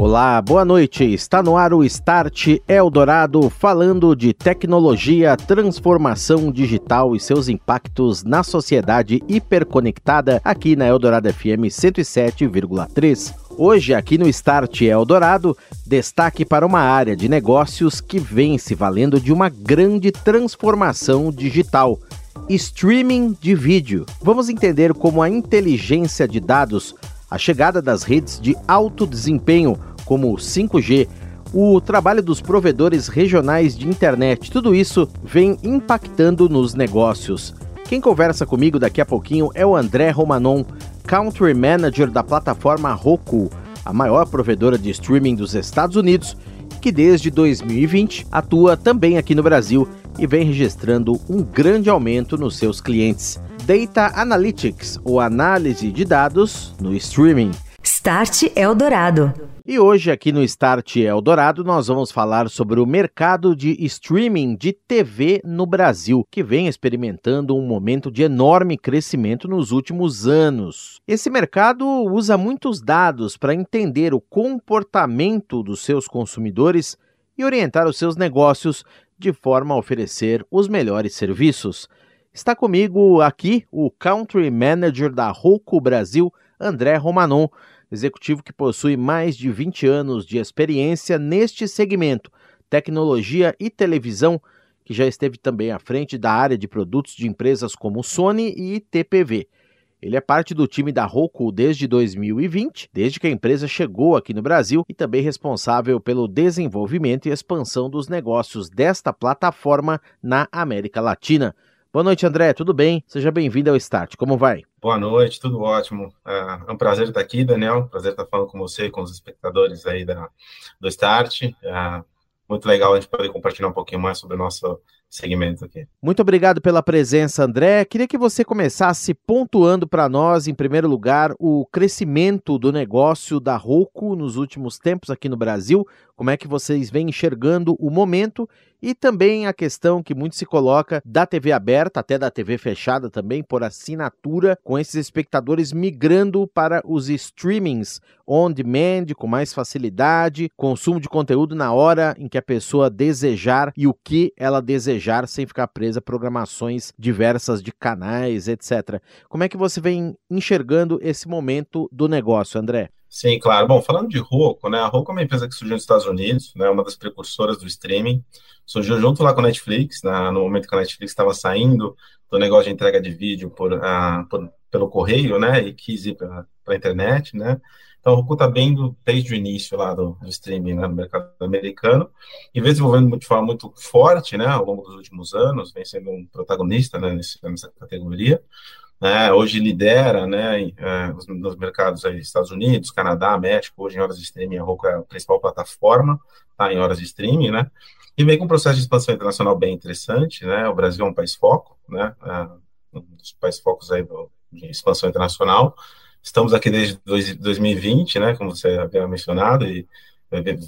Olá, boa noite. Está no ar o Start Eldorado falando de tecnologia, transformação digital e seus impactos na sociedade hiperconectada aqui na Eldorado FM 107,3. Hoje, aqui no Start Eldorado, destaque para uma área de negócios que vem se valendo de uma grande transformação digital. Streaming de vídeo. Vamos entender como a inteligência de dados a chegada das redes de alto desempenho, como o 5G, o trabalho dos provedores regionais de internet, tudo isso vem impactando nos negócios. Quem conversa comigo daqui a pouquinho é o André Romanon, Country Manager da plataforma Roku, a maior provedora de streaming dos Estados Unidos, que desde 2020 atua também aqui no Brasil e vem registrando um grande aumento nos seus clientes. Data Analytics, ou análise de dados no streaming. Start Eldorado. E hoje, aqui no Start Eldorado, nós vamos falar sobre o mercado de streaming de TV no Brasil, que vem experimentando um momento de enorme crescimento nos últimos anos. Esse mercado usa muitos dados para entender o comportamento dos seus consumidores e orientar os seus negócios de forma a oferecer os melhores serviços. Está comigo aqui o Country Manager da Roku Brasil, André Romanon, executivo que possui mais de 20 anos de experiência neste segmento, tecnologia e televisão, que já esteve também à frente da área de produtos de empresas como Sony e TPV. Ele é parte do time da Roku desde 2020, desde que a empresa chegou aqui no Brasil e também responsável pelo desenvolvimento e expansão dos negócios desta plataforma na América Latina. Boa noite, André. Tudo bem? Seja bem-vindo ao Start. Como vai? Boa noite, tudo ótimo. É um prazer estar aqui, Daniel. Prazer estar falando com você com os espectadores aí da, do Start. É muito legal a gente poder compartilhar um pouquinho mais sobre o nosso segmento aqui. Muito obrigado pela presença, André. Queria que você começasse pontuando para nós, em primeiro lugar, o crescimento do negócio da Roku nos últimos tempos aqui no Brasil. Como é que vocês vêm enxergando o momento e também a questão que muito se coloca da TV aberta, até da TV fechada também, por assinatura, com esses espectadores migrando para os streamings on demand, com mais facilidade, consumo de conteúdo na hora em que a pessoa desejar e o que ela desejar, sem ficar presa a programações diversas de canais, etc. Como é que você vem enxergando esse momento do negócio, André? Sim, claro. Bom, falando de Roku, né? A Roku é uma empresa que surgiu nos Estados Unidos, né? Uma das precursoras do streaming. Surgiu junto lá com a Netflix, né, no momento que a Netflix estava saindo do negócio de entrega de vídeo por, uh, por pelo correio, né? E quis ir para a internet, né? Então, Roku está bem do, desde o início lá do, do streaming né, no mercado americano e vem desenvolvendo de forma muito forte, né? Ao longo dos últimos anos, vem sendo um protagonista né, nessa categoria né, hoje lidera né, é, nos mercados aí, Estados Unidos, Canadá, México, hoje em horas de streaming, a Roku é a principal plataforma tá, em horas de streaming, né, e vem com um processo de expansão internacional bem interessante, né, o Brasil é um país foco, né, é um dos países focos aí do, de expansão internacional, estamos aqui desde 2020, né, como você havia mencionado, e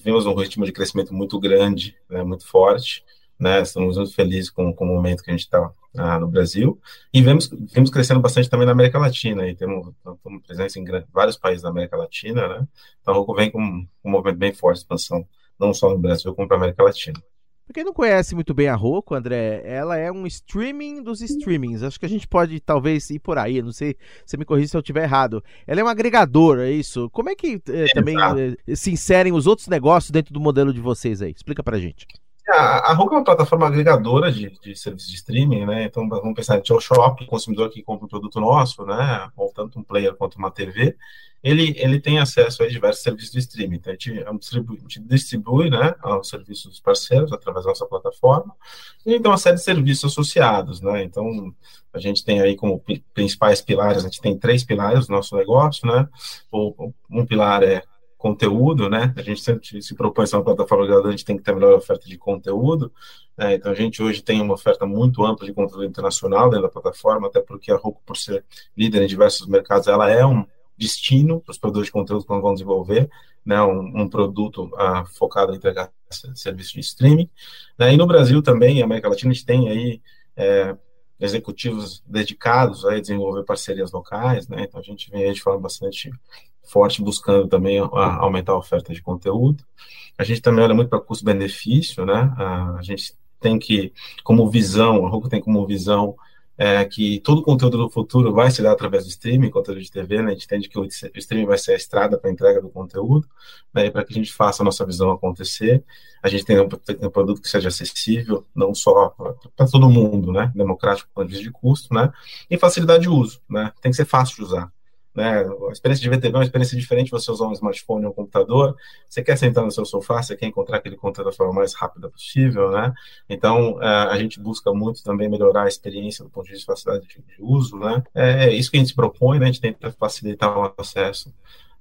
vimos um ritmo de crescimento muito grande, né, muito forte, né? Estamos muito felizes com, com o momento que a gente está ah, no Brasil e vemos, vemos crescendo bastante também na América Latina e temos, temos presença em vários países da América Latina, né? Então, a Roku vem com um movimento bem forte de expansão, não só no Brasil, como para a América Latina. Para quem não conhece muito bem a Roku, André, ela é um streaming dos streamings. Acho que a gente pode talvez ir por aí, não sei, você me corrija se eu estiver errado. Ela é um agregador, é isso? Como é que eh, também eh, se inserem os outros negócios dentro do modelo de vocês aí? Explica pra gente. A, a Roku é uma plataforma agregadora de, de serviços de streaming, né? Então, vamos pensar em o shop, o consumidor que compra um produto nosso, né? Ou tanto um player quanto uma TV, ele, ele tem acesso a diversos serviços de streaming. Então, a gente, é a gente distribui né, os serviços dos parceiros através da nossa plataforma, e então uma série de serviços associados, né? Então, a gente tem aí como principais pilares, a gente tem três pilares do nosso negócio, né? Um pilar é conteúdo, né? A gente sempre se propõe ser uma plataforma agregadora, a gente tem que ter a melhor oferta de conteúdo. Né? Então, a gente hoje tem uma oferta muito ampla de conteúdo internacional dentro da plataforma, até porque a Roku, por ser líder em diversos mercados, ela é um destino para os produtores de conteúdo que vão desenvolver, né, um, um produto uh, focado em entregar serviço de streaming. Né, e no Brasil também, América Latina, a gente tem aí é, executivos dedicados a desenvolver parcerias locais, né, então a gente vem aí de forma bastante forte buscando também aumentar a oferta de conteúdo. A gente também olha muito para custo-benefício, né, a, gente tem que, como visão, a Roku tem como visão é, que todo o conteúdo do futuro vai se dar através do streaming, conteúdo de TV, né? A gente entende que o streaming vai ser a estrada para a entrega do conteúdo, né? E para que a gente faça a nossa visão acontecer, a gente tem um, um produto que seja acessível, não só para todo mundo, né? Democrático com de custo, né? E facilidade de uso, né? Tem que ser fácil de usar. Né? A experiência de ver TV é uma experiência diferente você usar um smartphone ou um computador. Você quer sentar no seu sofá, você quer encontrar aquele conteúdo da forma mais rápida possível, né? Então, é, a gente busca muito também melhorar a experiência do ponto de vista de facilidade de uso, né? É, é isso que a gente se propõe, né? A gente tenta facilitar o acesso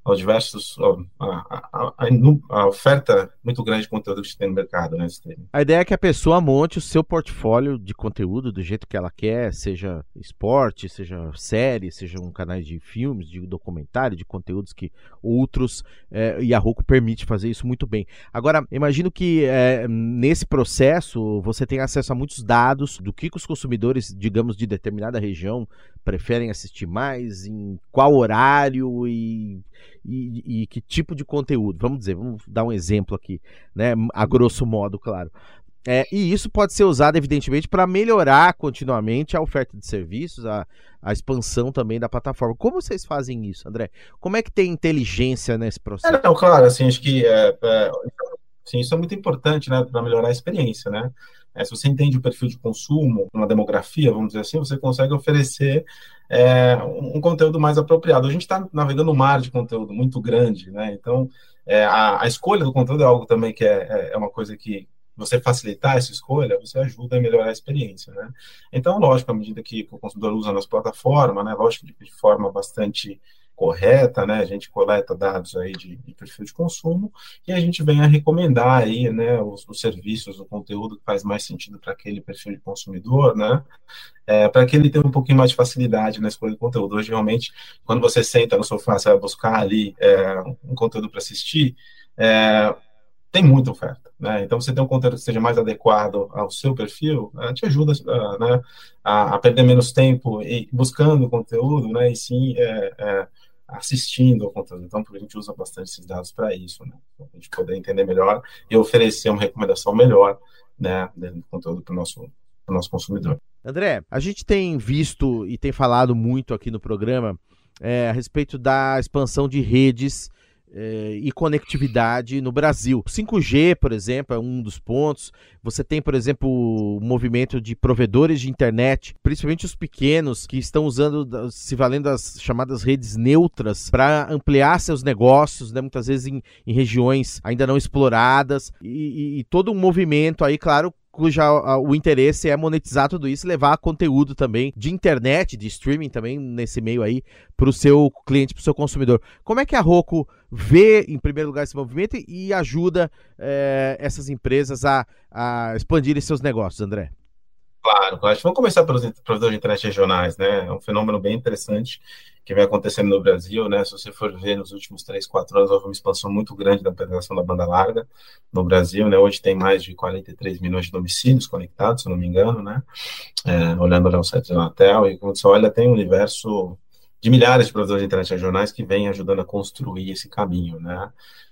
aos diversos a, a, a, oferta muito grande de conteúdo que tem no mercado, né? A ideia é que a pessoa monte o seu portfólio de conteúdo do jeito que ela quer, seja esporte, seja série, seja um canal de filmes, de documentário, de conteúdos que outros é, e a Roku permite fazer isso muito bem. Agora, imagino que é, nesse processo você tem acesso a muitos dados do que os consumidores, digamos, de determinada região preferem assistir mais, em qual horário e e, e, que tipo de conteúdo. Vamos dizer, vamos dar um exemplo aqui, né? A grosso modo, claro. É, e isso pode ser usado, evidentemente, para melhorar continuamente a oferta de serviços, a, a expansão também da plataforma. Como vocês fazem isso, André? Como é que tem inteligência nesse processo? É, não, claro, assim, acho que é, é, sim, isso é muito importante, né, para melhorar a experiência, né? É, se você entende o perfil de consumo, uma demografia, vamos dizer assim, você consegue oferecer é, um conteúdo mais apropriado. A gente está navegando um mar de conteúdo muito grande, né? Então, é, a, a, escolha do conteúdo é algo também que é, é, é uma coisa que você facilitar essa escolha, você ajuda a melhorar a experiência, né? Então, lógico, à medida que o consumidor usa a nossa plataforma, né, lógico, de, forma bastante correta, né? A gente coleta dados aí de, de, perfil de consumo e a gente vem a recomendar aí, né, os, os serviços, o conteúdo que faz mais sentido para aquele perfil de consumidor, né? É, para que ele tenha um pouquinho mais de facilidade na escolha do conteúdo. Hoje, realmente, quando você senta no sofá, você vai buscar ali é, um conteúdo para assistir, é, tem muita oferta, né? Então, você tem um conteúdo que seja mais adequado ao seu perfil, uh, te ajuda uh, né, a, a, perder menos tempo e buscando conteúdo, né? E sim é, é, assistindo ao conteúdo. Então, a gente usa bastante esses dados para isso, né? Para a gente poder entender melhor e oferecer uma recomendação melhor, né, do conteúdo para o nosso, nosso consumidor. André, a gente tem visto e tem falado muito aqui no programa é, a respeito da expansão de redes e conectividade no Brasil. 5G, por exemplo, é um dos pontos. Você tem, por exemplo, o movimento de provedores de internet, principalmente os pequenos, que estão usando, se valendo das chamadas redes neutras para ampliar seus negócios, né, muitas vezes em, em regiões ainda não exploradas, e, e, e todo um movimento aí, claro, cuja o interesse é monetizar tudo isso, levar conteúdo também de internet, de streaming também nesse meio aí para o seu cliente, para o seu consumidor. Como é que a Roku vê em primeiro lugar esse movimento e ajuda é, essas empresas a, a expandirem seus negócios, André? Claro, claro. Vamos começar pelos provedores de internet regionais, né? É um fenômeno bem interessante que vem acontecendo no Brasil, né? Se você for ver nos últimos três, quatro anos, houve uma expansão muito grande da penetração da banda larga no Brasil, né? Hoje tem mais de 43 milhões de domicílios conectados, se não me engano, né? É, olhando lá o site da Anatel, e quando você olha, tem um universo de milhares de provedores de internet regionais que vêm ajudando a construir esse caminho, né?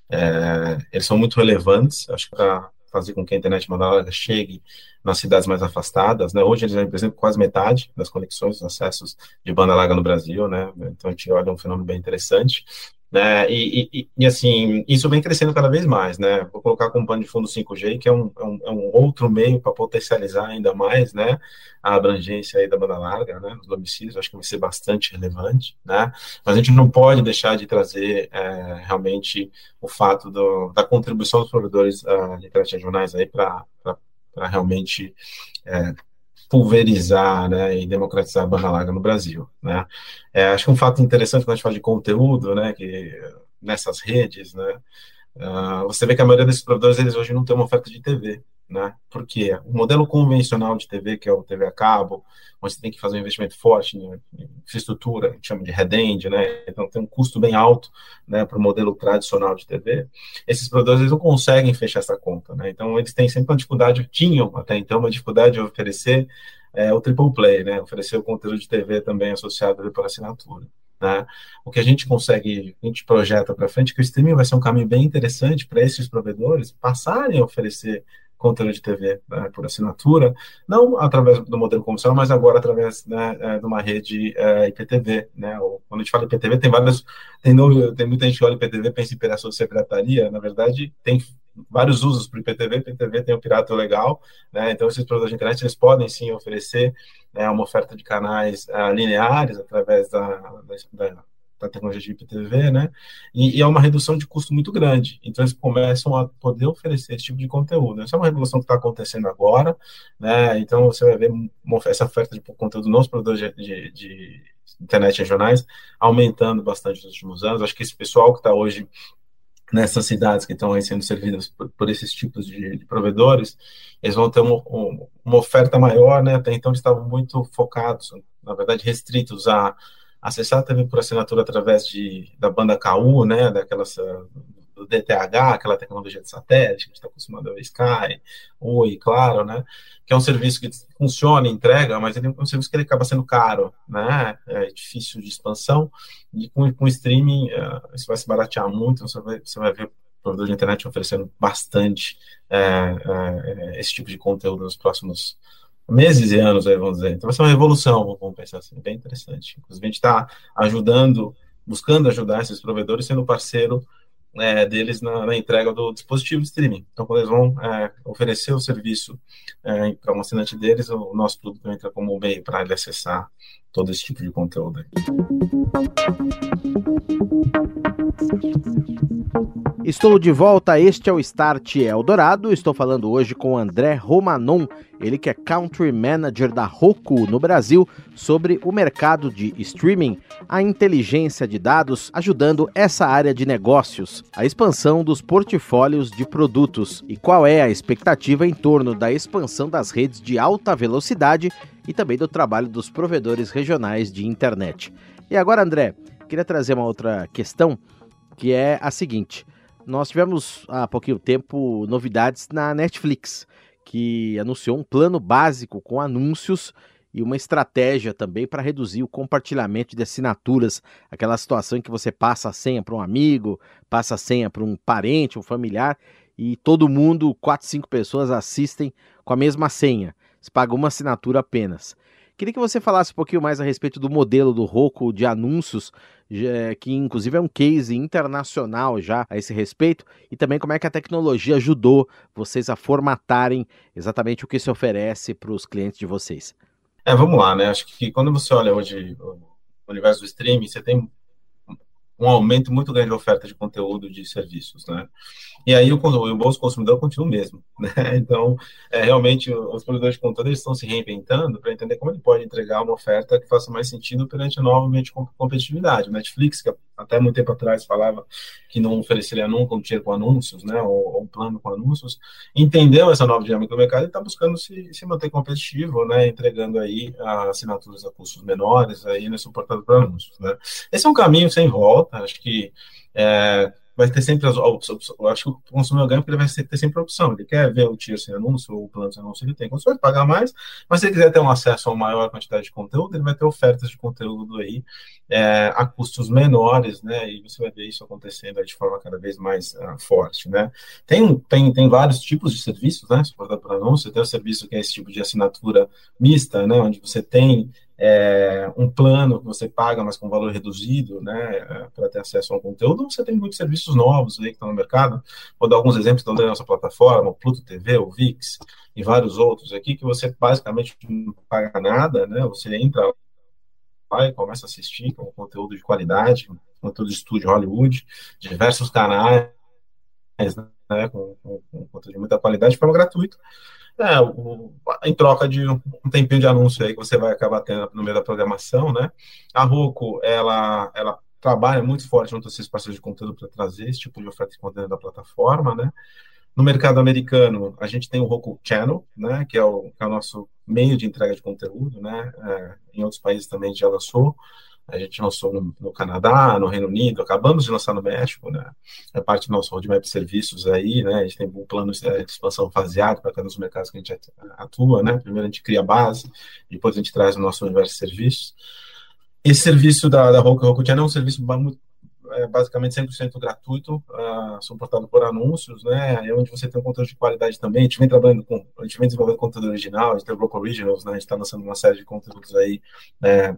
É, eles são muito relevantes, acho que para fazer com que a internet banda larga chegue nas cidades mais afastadas, né? Hoje eles representam quase metade das conexões, dos acessos de banda larga no Brasil, né? Então a gente olha um fenômeno bem interessante. Né? E, e, e, assim, isso vem crescendo cada vez mais, né? Vou colocar como pano de fundo 5G, que é um, é um, é um outro meio para potencializar ainda mais, né? A abrangência aí da banda larga, né? Nos domicílios, acho que vai ser bastante relevante, né? Mas a gente não pode deixar de trazer é, realmente o fato do, da contribuição dos provedores uh, de internet regionais aí para realmente é, pulverizar né, e democratizar a banda larga no Brasil. Né? É, acho que um fato interessante quando a gente fala de conteúdo, né, que nessas redes, né, uh, você vê que a maioria desses provedores eles hoje não tem uma oferta de TV né? Porque o modelo convencional de TV, que é o TV a cabo, onde você tem que fazer um investimento forte em infraestrutura, gente chama de head-end, né? Então tem um custo bem alto, né, para o modelo tradicional de TV. Esses produtores eles não conseguem fechar essa conta, né? Então eles têm sempre uma dificuldade, tinham até então uma dificuldade de oferecer é, o triple play, né? Oferecer o conteúdo de TV também associado por assinatura. Né? O que a gente consegue, a gente projeta para frente, que o streaming vai ser um caminho bem interessante para esses provedores passarem a oferecer conteúdo de TV né, por assinatura, não através do modelo convencional, mas agora através né, é, de uma rede é, IPTV. Né, quando a gente fala IPTV, tem várias, tem, tem muita gente que olha IPTV pensa em de secretaria, na verdade, tem vários usos para o IPTV, IPTV tem o pirata legal, né, então esses produtos de internet eles podem sim oferecer né, uma oferta de canais uh, lineares através da, da, da da tecnologia de IPTV, né? E, e, é uma redução de custo muito grande. Então, eles começam a poder oferecer esse tipo de conteúdo. Essa é uma revolução que está acontecendo agora, né? Então, você vai ver essa oferta de conteúdo nos produtores de, de, de internet regionais aumentando bastante nos últimos anos. Acho que esse pessoal que está hoje nessas cidades que estão sendo servidas por, por esses tipos de, de, provedores, eles vão ter uma, uma oferta maior, né? Até então eles estavam muito focados, na verdade, restritos a acessar também por assinatura através de, da banda KU, né, daquelas, ah, do DTH, aquela tecnologia de satélite, que a gente está acostumado a ver Sky, Oi, claro, né, que é um serviço que funciona, entrega, mas ele é um serviço que ele acaba sendo caro, né, é difícil de expansão, e com, com streaming uh, isso vai se baratear muito, você vai, você vai ver provedor de internet oferecendo bastante é, é, esse tipo de conteúdo nos próximos meses e anos, vamos dizer. Então vai ser uma revolução, vamos pensar assim, bem interessante. Inclusive, a gente está ajudando, buscando ajudar esses provedores, sendo parceiro é, deles na, na, entrega do dispositivo de streaming. Então, quando eles vão é, oferecer o serviço é, para um assinante deles, o nosso produto entra como meio para ele acessar todo esse tipo de conteúdo. Estou de volta, este é o Start Eldorado. Estou falando hoje com André Romanon, ele que é Country Manager da Roku no Brasil, sobre o mercado de streaming, a inteligência de dados, ajudando essa área de negócios, a expansão dos portfólios de produtos e qual é a expectativa em torno da expansão das redes de alta velocidade e também do trabalho dos provedores regionais de internet. E agora, André, queria trazer uma outra questão que é a seguinte nós tivemos há pouquinho tempo novidades na Netflix, que anunciou um plano básico com anúncios e uma estratégia também para reduzir o compartilhamento de assinaturas, aquela situação em que você passa a senha para um amigo, passa a senha para um parente, um familiar, e todo mundo, quatro, cinco pessoas assistem com a mesma senha. Você paga uma assinatura apenas. Queria que você falasse um pouquinho mais a respeito do modelo do Roku de anúncios, que inclusive é um case internacional já a esse respeito, e também como é que a tecnologia ajudou vocês a formatarem exatamente o que se oferece para os clientes de vocês. É, vamos lá, né? Acho que quando você olha hoje o universo do streaming, você tem um aumento muito grande de oferta de conteúdo de serviços, né? E aí o, o bolso consumidor continua o mesmo, né? Então, é, realmente, os produtores de conteúdo estão se reinventando para entender como ele pode entregar uma oferta que faça mais sentido perante a nova competitividade. Netflix, que até muito tempo atrás falava que não ofereceria nunca um tiro com anúncios, né? Ou, ou, um plano com anúncios, entendeu essa nova dinâmica do mercado e está buscando se, se manter competitivo, né? Entregando aí assinaturas a custos menores, aí, né? Suportado por anúncios, né? Esse é um caminho sem volta, Acho que é, vai ter sempre as opções. Acho que o consumidor ganha porque ele vai ter sempre a opção. Ele quer ver o tiro sem anúncio ou o plano sem anúncio, ele tem condições de pagar mais, mas se ele quiser ter um acesso a uma maior quantidade de conteúdo, ele vai ter ofertas de conteúdo aí é, a custos menores, né? E você vai ver isso acontecendo de forma cada vez mais uh, forte, né? Tem, tem, tem vários tipos de serviços, né? Suportado por anúncio, tem o serviço que é esse tipo de assinatura mista, né? Onde você tem é, um plano que você paga, mas com valor reduzido, né, é, para ter acesso ao conteúdo, ou você tem muitos serviços novos aí que estão no mercado. Vou dar alguns exemplos da nossa plataforma, o Pluto TV, o VIX e vários outros aqui, que você basicamente não paga nada, né, você entra lá e começa a assistir com conteúdo de qualidade, conteúdo de estúdio Hollywood, diversos canais, né, com, com, com conteúdo de muita qualidade, de forma gratuita. É, o, em troca de um tempinho de anúncio aí que você vai acabar tendo no meio da programação, né? A Roku, ela, ela trabalha muito forte junto a esses parceiros de conteúdo para trazer esse tipo de oferta de conteúdo da plataforma, né? No mercado americano, a gente tem o Roku Channel, né, que é o, que é o nosso meio de entrega de conteúdo, né? É, em outros países também já lançou. A gente lançou no, no, Canadá, no Reino Unido, acabamos de lançar no México, né? É parte do nosso roadmap de serviços aí, né? A gente tem um plano de expansão faseado para cada um dos mercados que a gente atua, né? Primeiro a gente cria a base, depois a gente traz o nosso universo de serviços. Esse serviço da, da Roku, Roku Channel é um serviço é basicamente 100% gratuito, uh, suportado por anúncios, né? É onde você tem um conteúdo de qualidade também. A gente vem trabalhando com, a gente vem desenvolvendo conteúdo original, a gente tem o Bloco Originals, né? A gente está lançando uma série de conteúdos aí né,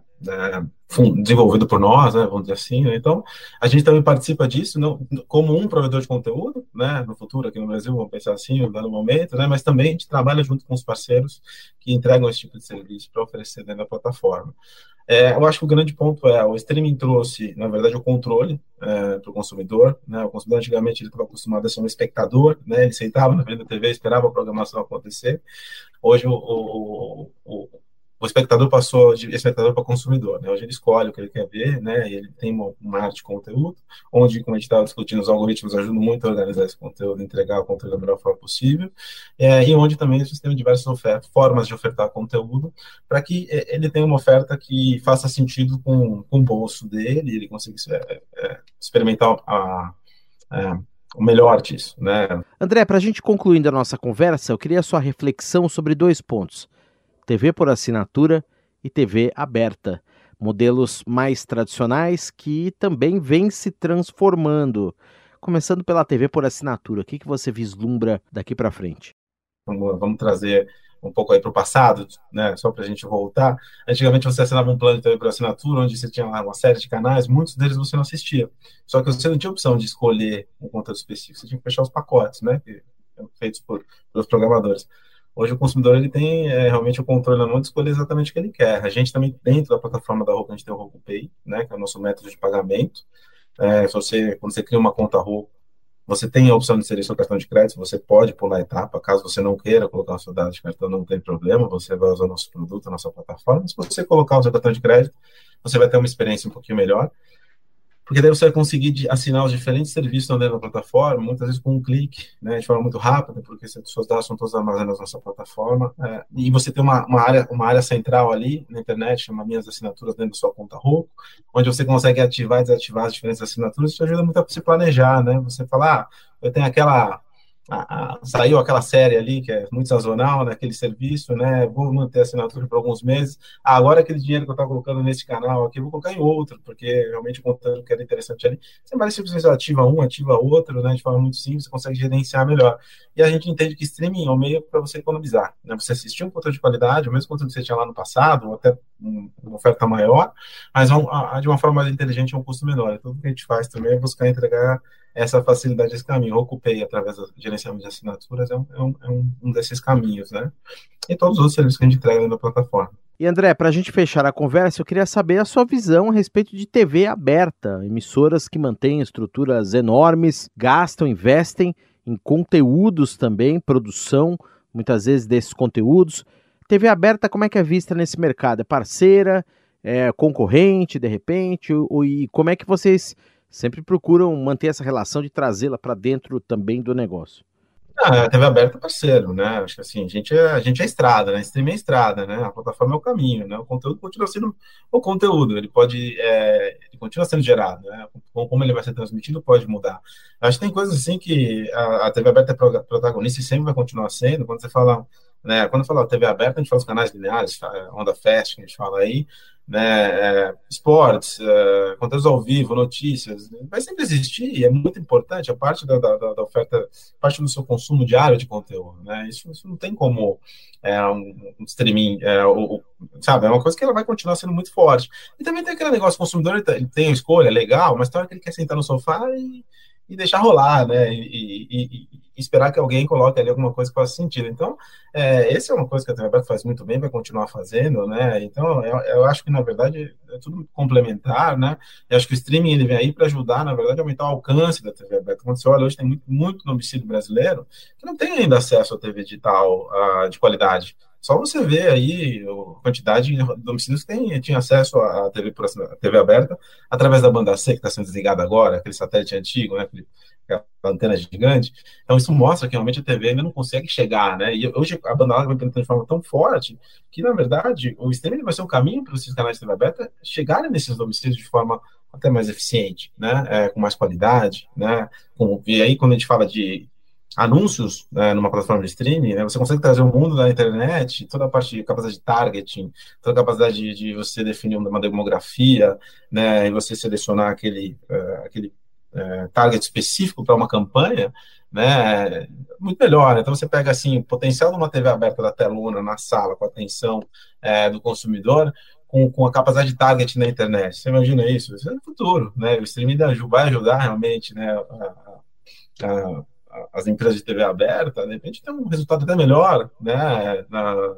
desenvolvido por nós, né? Vamos dizer assim. Né? Então, a gente também participa disso, não, como um provedor de conteúdo, né? No futuro aqui no Brasil, vamos pensar assim, no dado momento, né? Mas também a gente trabalha junto com os parceiros que entregam esse tipo de serviço para oferecer dentro da plataforma. É, eu acho que o grande ponto é o streaming trouxe, na verdade, o controle é, para o consumidor. Né? O consumidor antigamente ele estava acostumado a ser um espectador, né? ele sentava na frente da TV, esperava a programação acontecer. Hoje o, o, o espectador passou de espectador para consumidor, né? Hoje ele escolhe o que ele quer ver, né? E ele tem uma, uma arte de conteúdo, onde, como a gente estava discutindo, os algoritmos ajudam muito a organizar esse conteúdo, entregar o conteúdo da melhor forma possível, é, e onde também você tem diversas ofertas, formas de ofertar conteúdo, para que é, ele tenha uma oferta que faça sentido com, com o bolso dele, ele consiga é, é, experimentar a o melhor disso, né? André, para a gente concluindo a nossa conversa, eu queria a sua reflexão sobre dois pontos. TV por assinatura e TV aberta, modelos mais tradicionais que também vêm se transformando. Começando pela TV por assinatura, o que, que você vislumbra daqui para frente? Vamos, trazer um pouco aí para o passado, né, só para a gente voltar. Antigamente você assinava um plano de TV por assinatura, onde você tinha uma série de canais, muitos deles você não assistia. Só que você não tinha opção de escolher um conteúdo específico, você tinha que fechar os pacotes, né, feitos por, pelos programadores. Hoje o consumidor ele tem é, realmente o controle na mão de escolher exatamente o que ele quer. A gente também, dentro da plataforma da Roku, a gente tem o Roku Pay, né, que é o nosso método de pagamento. É, se você, quando você cria uma conta Roku, você tem a opção de inserir seu cartão de crédito, você pode pular etapa, caso você não queira colocar o seu dado de cartão, não tem problema, você vai usar o nosso produto, a nossa plataforma. Se você colocar o seu cartão de crédito, você vai ter uma experiência um pouquinho melhor porque daí você vai conseguir assinar os diferentes serviços dentro da plataforma, muitas vezes com um clique, né, de forma muito rápida, porque seus dados são todos armazenados na nossa plataforma, é, e você tem uma, uma, área, uma área central ali na internet, chama Minhas Assinaturas, dentro da sua conta Roku, onde você consegue ativar e desativar as diferentes assinaturas, isso ajuda muito a se planejar, né, você fala, ah, eu tenho aquela a, a, saiu aquela série ali, que é muito sazonal, naquele serviço, né? Vou manter a assinatura por alguns meses. Ah, agora aquele dinheiro que eu estava colocando nesse canal aqui, vou colocar em outro, porque realmente o que era interessante ali. Você vai simplesmente ativa um, ativa outro, né? De forma muito simples, você consegue gerenciar melhor. E a gente entende que streaming é o meio para você economizar, né? Você assistir um conteúdo de qualidade, o mesmo conteúdo que você tinha lá no passado, ou até uma oferta maior, mas de uma forma mais inteligente, a um custo menor. Então, o que a gente faz também é buscar entregar essa facilidade desse caminho. O Ocupei, através do gerenciamento de assinaturas, é um, é um, um desses caminhos, né? E todos os outros serviços que a gente entrega na plataforma. E André, para a gente fechar a conversa, eu queria saber a sua visão a respeito de TV aberta, emissoras que mantêm estruturas enormes, gastam, investem em conteúdos também, produção, muitas vezes desses conteúdos. TV aberta, como é que é vista nesse mercado? É parceira? É concorrente, de repente? Ou, e como é que vocês sempre procuram manter essa relação de trazê-la para dentro também do negócio. Ah, a TV aberta é parceiro, né? Acho que assim, a gente é, a gente é estrada, né? Streaming é estrada, né? A plataforma é o caminho, né? O conteúdo continua sendo o conteúdo, ele pode, é, ele continua sendo gerado, né? Como ele vai ser transmitido pode mudar. Acho que tem coisas assim que a, a TV aberta é protagonista e sempre vai continuar sendo. Quando você fala, né? Quando fala TV aberta, a gente fala os canais lineares, Onda Fast, que a gente fala aí, né, é, esportes, é, conteúdos ao vivo, notícias, vai sempre existir e é muito importante, a parte da, da, da, oferta, parte do seu consumo diário de conteúdo, né, isso, isso não tem como é, um, um, streaming, é, o, sabe, é uma coisa que ela vai continuar sendo muito forte. E também tem aquele negócio, o consumidor ele, tem escolha, legal, mas tem hora que ele quer sentar no sofá e, e deixar rolar, né, e, e, e esperar que alguém coloque ali alguma coisa que faça sentido. Então, é, essa é uma coisa que a aberta faz muito bem, vai continuar fazendo, né? Então, eu, eu, acho que, na verdade, é tudo complementar, né? Eu acho que o streaming ele vem aí para ajudar, na verdade, a aumentar o alcance da TV aberta. Quando você olha, hoje tem muito, muito domicílio brasileiro que não tem ainda acesso à TV digital uh, de qualidade. Só você vê aí a quantidade de domicílios que tem, tinha acesso à TV, à TV aberta através da banda C, que está sendo desligada agora, aquele satélite antigo, né, aquele, aquela antena gigante. Então, isso mostra que realmente a TV ainda não consegue chegar, né? E hoje a banda larga vai penetrando de forma tão forte que, na verdade, o streaming vai ser um caminho para esses canais de TV aberta chegarem nesses domicílios de forma até mais eficiente, né? É, com mais qualidade, né? Com, e aí, quando a gente fala de anúncios né, numa plataforma de streaming, né, você consegue trazer o mundo da internet, toda a parte de capacidade de targeting, toda a capacidade de, de você definir uma demografia, né, e você selecionar aquele, uh, aquele uh, target específico para uma campanha, né, muito melhor. Então você pega assim o potencial de uma TV aberta da teluna na sala com a atenção uh, do consumidor, com, com a capacidade de target na internet. Você imagina isso? Isso é no futuro, né? O streaming vai ajudar realmente, né? A, a, as empresas de TV aberta, de repente tem um resultado até melhor, né, na,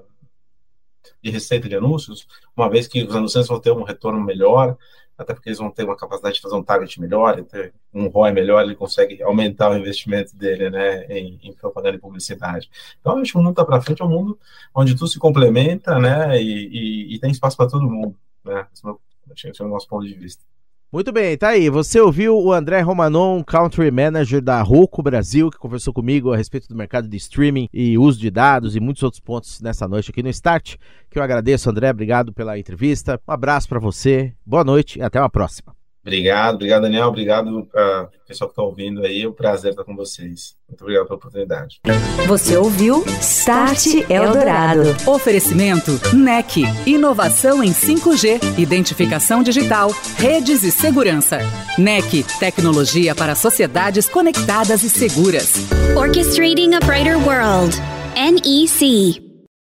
de receita de anúncios, uma vez que os anunciantes vão ter um retorno melhor, até porque eles vão ter uma capacidade de fazer um target melhor, ter um ROI melhor, ele consegue aumentar o investimento dele, né, em, em propaganda e publicidade. Então, acho que o mundo está para frente, é um mundo onde tudo se complementa, né, e, e, e tem espaço para todo mundo, né, esse é o nosso ponto de vista. Muito bem, tá aí. Você ouviu o André Romanon, Country Manager da Roku Brasil, que conversou comigo a respeito do mercado de streaming e uso de dados e muitos outros pontos nessa noite aqui no Start. Que eu agradeço, André. Obrigado pela entrevista. Um abraço para você. Boa noite e até uma próxima. Obrigado, obrigado, Daniel. Obrigado uh, pessoal que está ouvindo aí. É um prazer estar com vocês. Muito obrigado pela oportunidade. Você ouviu Start Eldorado. Oferecimento NEC. Inovação em 5G, identificação digital, redes e segurança. NEC. Tecnologia para sociedades conectadas e seguras. Orchestrating a Brighter World. NEC.